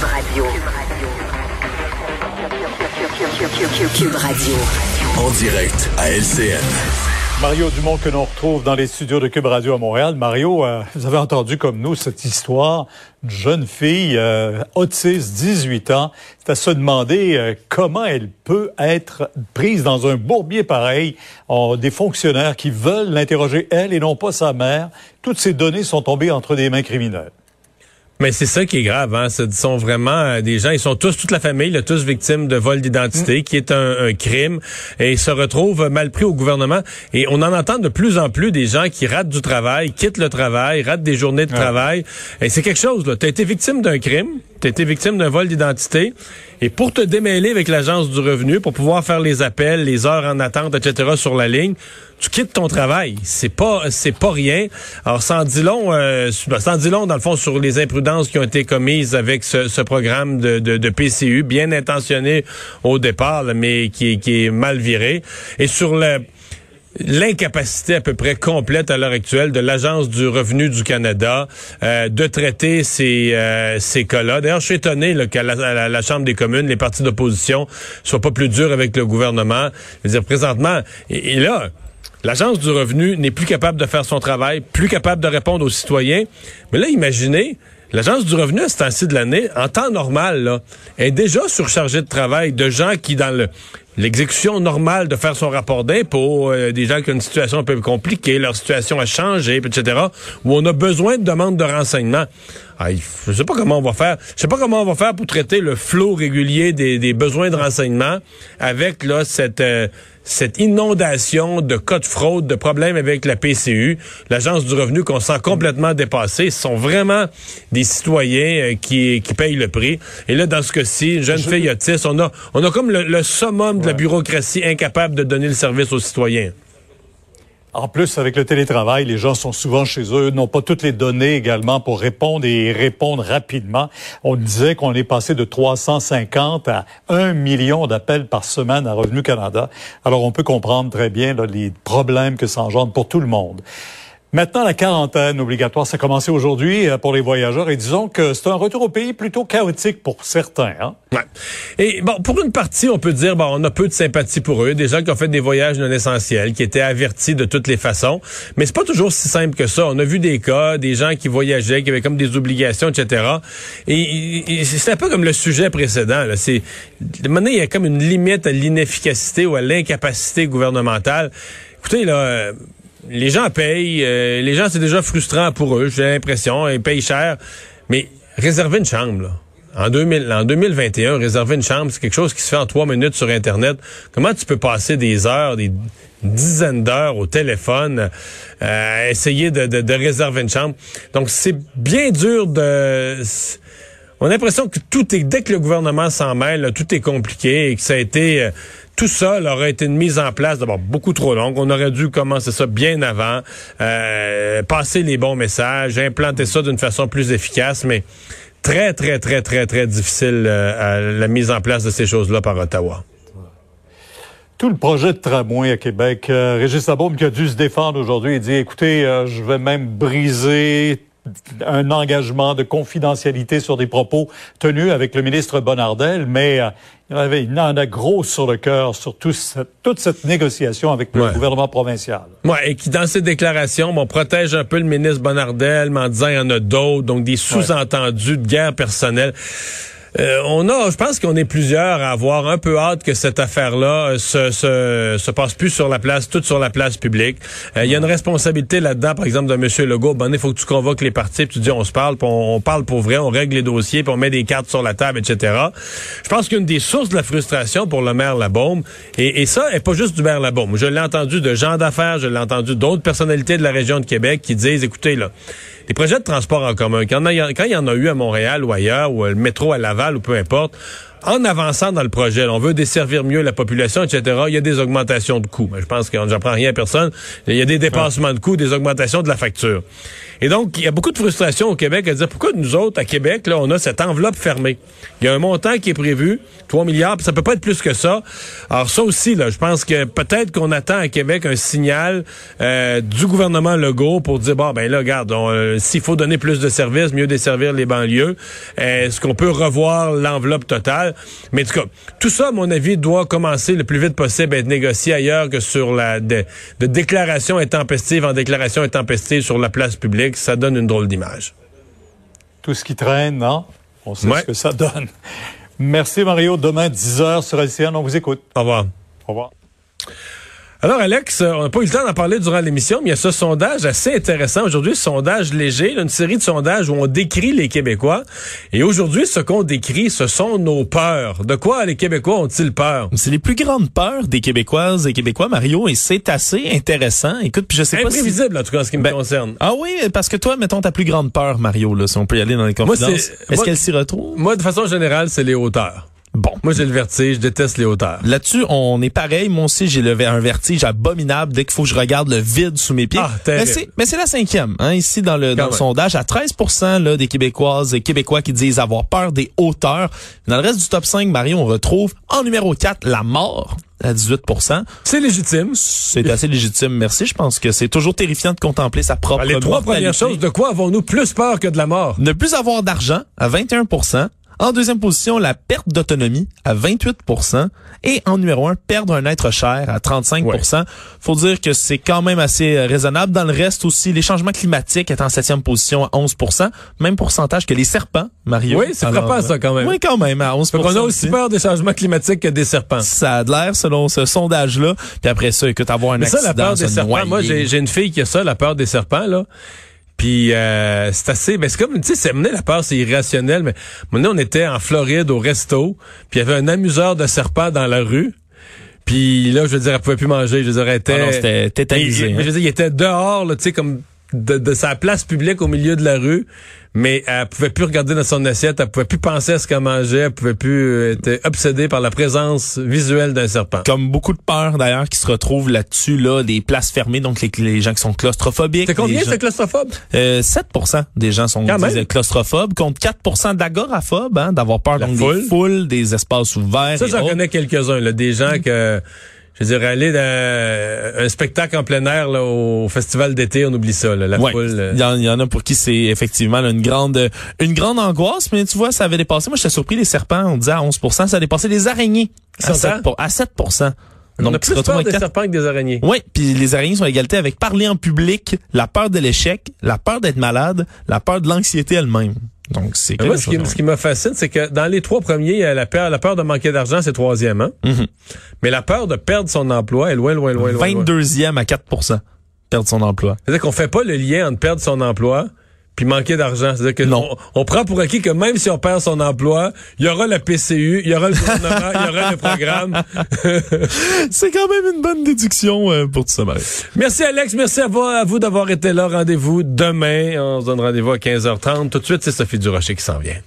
Cube Radio. Cube Radio. En direct à LCN. Mario Dumont que l'on retrouve dans les studios de Cube Radio à Montréal. Mario, euh, vous avez entendu comme nous cette histoire d'une jeune fille euh, autiste, 18 ans. C'est à se demander euh, comment elle peut être prise dans un bourbier pareil. On, des fonctionnaires qui veulent l'interroger elle et non pas sa mère. Toutes ces données sont tombées entre des mains criminelles. Mais c'est ça qui est grave, hein. Ce sont vraiment euh, des gens, ils sont tous, toute la famille, là, tous victimes de vol d'identité, qui est un, un crime, et ils se retrouvent mal pris au gouvernement. Et on en entend de plus en plus des gens qui ratent du travail, quittent le travail, ratent des journées de travail. Et c'est quelque chose, là. Tu as été victime d'un crime, tu as été victime d'un vol d'identité, et pour te démêler avec l'agence du revenu, pour pouvoir faire les appels, les heures en attente, etc. sur la ligne, tu quittes ton travail. C'est pas, c'est pas rien. Alors, sans dit long, euh, sans dit long, dans le fond, sur les imprudences qui ont été commises avec ce, ce programme de, de, de, PCU, bien intentionné au départ, mais qui, qui est mal viré. Et sur le, l'incapacité à peu près complète à l'heure actuelle de l'Agence du revenu du Canada euh, de traiter ces, euh, ces cas-là. D'ailleurs, je suis étonné qu'à la, Chambre des communes, les partis d'opposition soient pas plus durs avec le gouvernement. Je veux dire, présentement, et là, l'Agence du revenu n'est plus capable de faire son travail, plus capable de répondre aux citoyens. Mais là, imaginez, L'Agence du revenu, à ce temps-ci de l'année, en temps normal, là, est déjà surchargée de travail de gens qui, dans le, l'exécution normale de faire son rapport d'impôt, euh, des gens qui ont une situation un peu compliquée, leur situation a changé, etc., où on a besoin de demandes de renseignements. Ah, je sais pas comment on va faire. Je sais pas comment on va faire pour traiter le flot régulier des, des besoins de renseignements avec là cette euh, cette inondation de cas de fraude, de problèmes avec la PCU, l'agence du revenu qu'on sent complètement dépassée. Ce sont vraiment des citoyens euh, qui, qui payent le prix. Et là, dans ce cas-ci, une jeune fille autiste, on a, on a comme le, le summum de la bureaucratie incapable de donner le service aux citoyens. En plus, avec le télétravail, les gens sont souvent chez eux, n'ont pas toutes les données également pour répondre et répondre rapidement. On disait qu'on est passé de 350 à 1 million d'appels par semaine à Revenu Canada. Alors, on peut comprendre très bien les problèmes que ça engendre pour tout le monde. Maintenant, la quarantaine obligatoire, ça a commencé aujourd'hui euh, pour les voyageurs et disons que c'est un retour au pays plutôt chaotique pour certains. Hein? Ouais. Et bon, pour une partie, on peut dire, bon, on a peu de sympathie pour eux, des gens qui ont fait des voyages non essentiels, qui étaient avertis de toutes les façons, mais c'est pas toujours si simple que ça. On a vu des cas, des gens qui voyageaient, qui avaient comme des obligations, etc. Et, et c'est un peu comme le sujet précédent. Là. C'est, maintenant, il y a comme une limite à l'inefficacité ou à l'incapacité gouvernementale. Écoutez, là. Les gens payent, euh, les gens c'est déjà frustrant pour eux, j'ai l'impression, ils payent cher, mais réserver une chambre, là. En, 2000, en 2021, réserver une chambre, c'est quelque chose qui se fait en trois minutes sur Internet. Comment tu peux passer des heures, des dizaines d'heures au téléphone, euh, essayer de, de, réserver une chambre? Donc, c'est bien dur de... On a l'impression que tout est... Dès que le gouvernement s'en mêle, tout est compliqué et que ça a été... Euh, tout ça aurait été une mise en place d'abord beaucoup trop longue. On aurait dû commencer ça bien avant, euh, passer les bons messages, implanter ça d'une façon plus efficace, mais très, très, très, très, très difficile euh, la mise en place de ces choses-là par Ottawa. Tout le projet de tramway à Québec, euh, Régis Labaume qui a dû se défendre aujourd'hui et dit, écoutez, je vais même briser un engagement de confidentialité sur des propos tenus avec le ministre Bonnardel, mais euh, il, avait, il en a gros sur le cœur sur tout toute cette négociation avec le Ouais. gouvernement provincial. Ouais, et qui, dans ses déclarations, bon, protège un peu le ministre Bonnardel, mais en disant il y en a d'autres, donc des sous-entendus de guerre personnelle. Euh, on a, je pense qu'on est plusieurs à avoir un peu hâte que cette affaire-là euh, se, se, se, passe plus sur la place, toute sur la place publique. Euh, il y a une responsabilité là-dedans, par exemple, de M. Legault. Ben, il faut que tu convoques les partis, tu dis on se parle, puis on, on, parle pour vrai, on règle les dossiers, puis on met des cartes sur la table, etc. Je pense qu'une des sources de la frustration pour le maire Labaume, et, et ça est pas juste du maire Labaume. Je l'ai entendu de gens d'affaires, je l'ai entendu d'autres personnalités de la région de Québec qui disent, écoutez, là, les projets de transport en commun, quand il, y, quand il y en a eu à Montréal ou ailleurs, ou le métro à Laval ou peu importe, en avançant dans le projet, on veut desservir mieux la population, etc., il y a des augmentations de coûts. Mais je pense qu'on n'apprend rien à personne. Il y a des dépassements de coûts, des augmentations de la facture. Et donc, il y a beaucoup de frustration au Québec à dire pourquoi nous autres, à Québec, là, on a cette enveloppe fermée? Il y a un montant qui est prévu, 3 milliards, puis ça peut pas être plus que ça. Alors ça aussi, là, je pense que peut-être qu'on attend à Québec un signal euh, du gouvernement Legault pour dire, bon, ben là, regarde, euh, s'il faut donner plus de services, mieux desservir les banlieues, est-ce qu'on peut revoir l'enveloppe totale? Mais en tout cas, tout ça, à mon avis, doit commencer le plus vite possible à être négocié ailleurs que sur la de, de déclaration intempestive en déclaration intempestive sur la place publique ça donne une drôle d'image. Tout ce qui traîne, non? On sait ce que ça donne. Merci Mario. Demain, 10h sur LCN, on vous écoute. Au revoir. Au revoir. Alors, Alex, on n'a pas eu le temps d'en parler durant l'émission, mais il y a ce sondage assez intéressant aujourd'hui, ce sondage léger, une série de sondages où on décrit les Québécois. Et aujourd'hui, ce qu'on décrit, ce sont nos peurs. De quoi les Québécois ont-ils peur? C'est les plus grandes peurs des Québécoises et Québécois, Mario, et c'est assez intéressant. Écoute, puis je sais pas si... en tout cas, en ce qui me ben, concerne. Ah oui, parce que toi, mettons ta plus grande peur, Mario, là, si on peut y aller dans les confidences. Est-ce qu'elle s'y retrouve? Moi, de façon générale, c'est les hauteurs. Bon. Moi, j'ai le vertige, je déteste les hauteurs. Là-dessus, on est pareil. Moi aussi, j'ai levé un vertige abominable dès qu'il faut que je regarde le vide sous mes pieds. Ah, mais c'est la cinquième, hein, ici dans le, dans le sondage. À 13% là, des Québécoises et Québécois qui disent avoir peur des hauteurs. Dans le reste du top 5, Marie, on retrouve en numéro 4 la mort à 18% C'est légitime. C'est assez légitime, merci. Je pense que c'est toujours terrifiant de contempler sa propre Les trois premières choses, de quoi avons-nous plus peur que de la mort? Ne plus avoir d'argent à 21 en deuxième position, la perte d'autonomie à 28% et en numéro un, perdre un être cher à 35% Faut dire que c'est quand même assez euh, raisonnable. Dans le reste aussi, les changements climatiques est en septième position à 11% même pourcentage que les serpents, Mario. Oui, c'est frappant ça quand même. Oui, quand même, à 11 On a aussi peur des changements climatiques que des serpents. Ça a l'air selon ce sondage-là. Puis après ça, écoute, avoir un Mais accident, ça, la peur des serpents. Moi, j'ai une fille qui a ça, la peur des serpents, là. Puis euh, c'est assez, ben c'est comme, tu sais, c'est la peur, c'est irrationnel. Mais maintenant, on était en Floride au resto, puis il y avait un amuseur de serpents dans la rue. Puis là, je veux dire, elle pouvait plus manger. Je veux dire, elle était, ah c'était tétanisé. Mais je veux dire, il était dehors, tu sais, comme de, de, sa place publique au milieu de la rue, mais elle pouvait plus regarder dans son assiette, elle pouvait plus penser à ce qu'elle mangeait, elle pouvait plus être euh, obsédée par la présence visuelle d'un serpent. Comme beaucoup de peurs d'ailleurs qui se retrouvent là-dessus, là, des places fermées, donc les, les gens qui sont claustrophobiques. C'est combien c'est claustrophobe? Euh, 7% des gens sont claustrophobes, contre 4% d'agoraphobes, hein, d'avoir peur donc des foules, des espaces ouverts. Ça, j'en connais quelques-uns, là, des gens que je veux dire, aller dans un spectacle en plein air là, au festival d'été, on oublie ça, là, la foule. Euh. Il y, en, a pour qui c'est effectivement une grande une grande angoisse, mais tu vois, ça avait dépassé. Moi, j'étais surpris, les serpents, on disait à 11% ça a dépassé les araignées à 7, à? 7 donc, on a plus peur des serpents que des araignées. Oui, puis les araignées sont à égalité avec parler en public, la peur de l'échec, la peur d'être malade, la peur de l'anxiété elle-même. Donc, c'est Moi, ce qui, ce qui me fascine, c'est que dans les trois premiers, la peur, la peur de manquer d'argent, c'est troisième, hein? Mm-hmm. Mais la peur de perdre son emploi est loin, loin, loin, loin. 22e à 4% perdre son emploi. C'est-à-dire qu'on fait pas le lien entre perdre son emploi puis manquer d'argent. C'est-à-dire que non. On, prend pour acquis que même si on perd son emploi, il y aura la PCU, il y aura le gouvernement, il y aura le programme. C'est quand même une bonne déduction euh, pour tout ça, Marie. Merci Alex, merci à vous, à vous d'avoir été là. Rendez-vous demain. On se donne rendez-vous à 15h30. Tout de suite, c'est Sophie Durocher qui s'en vient.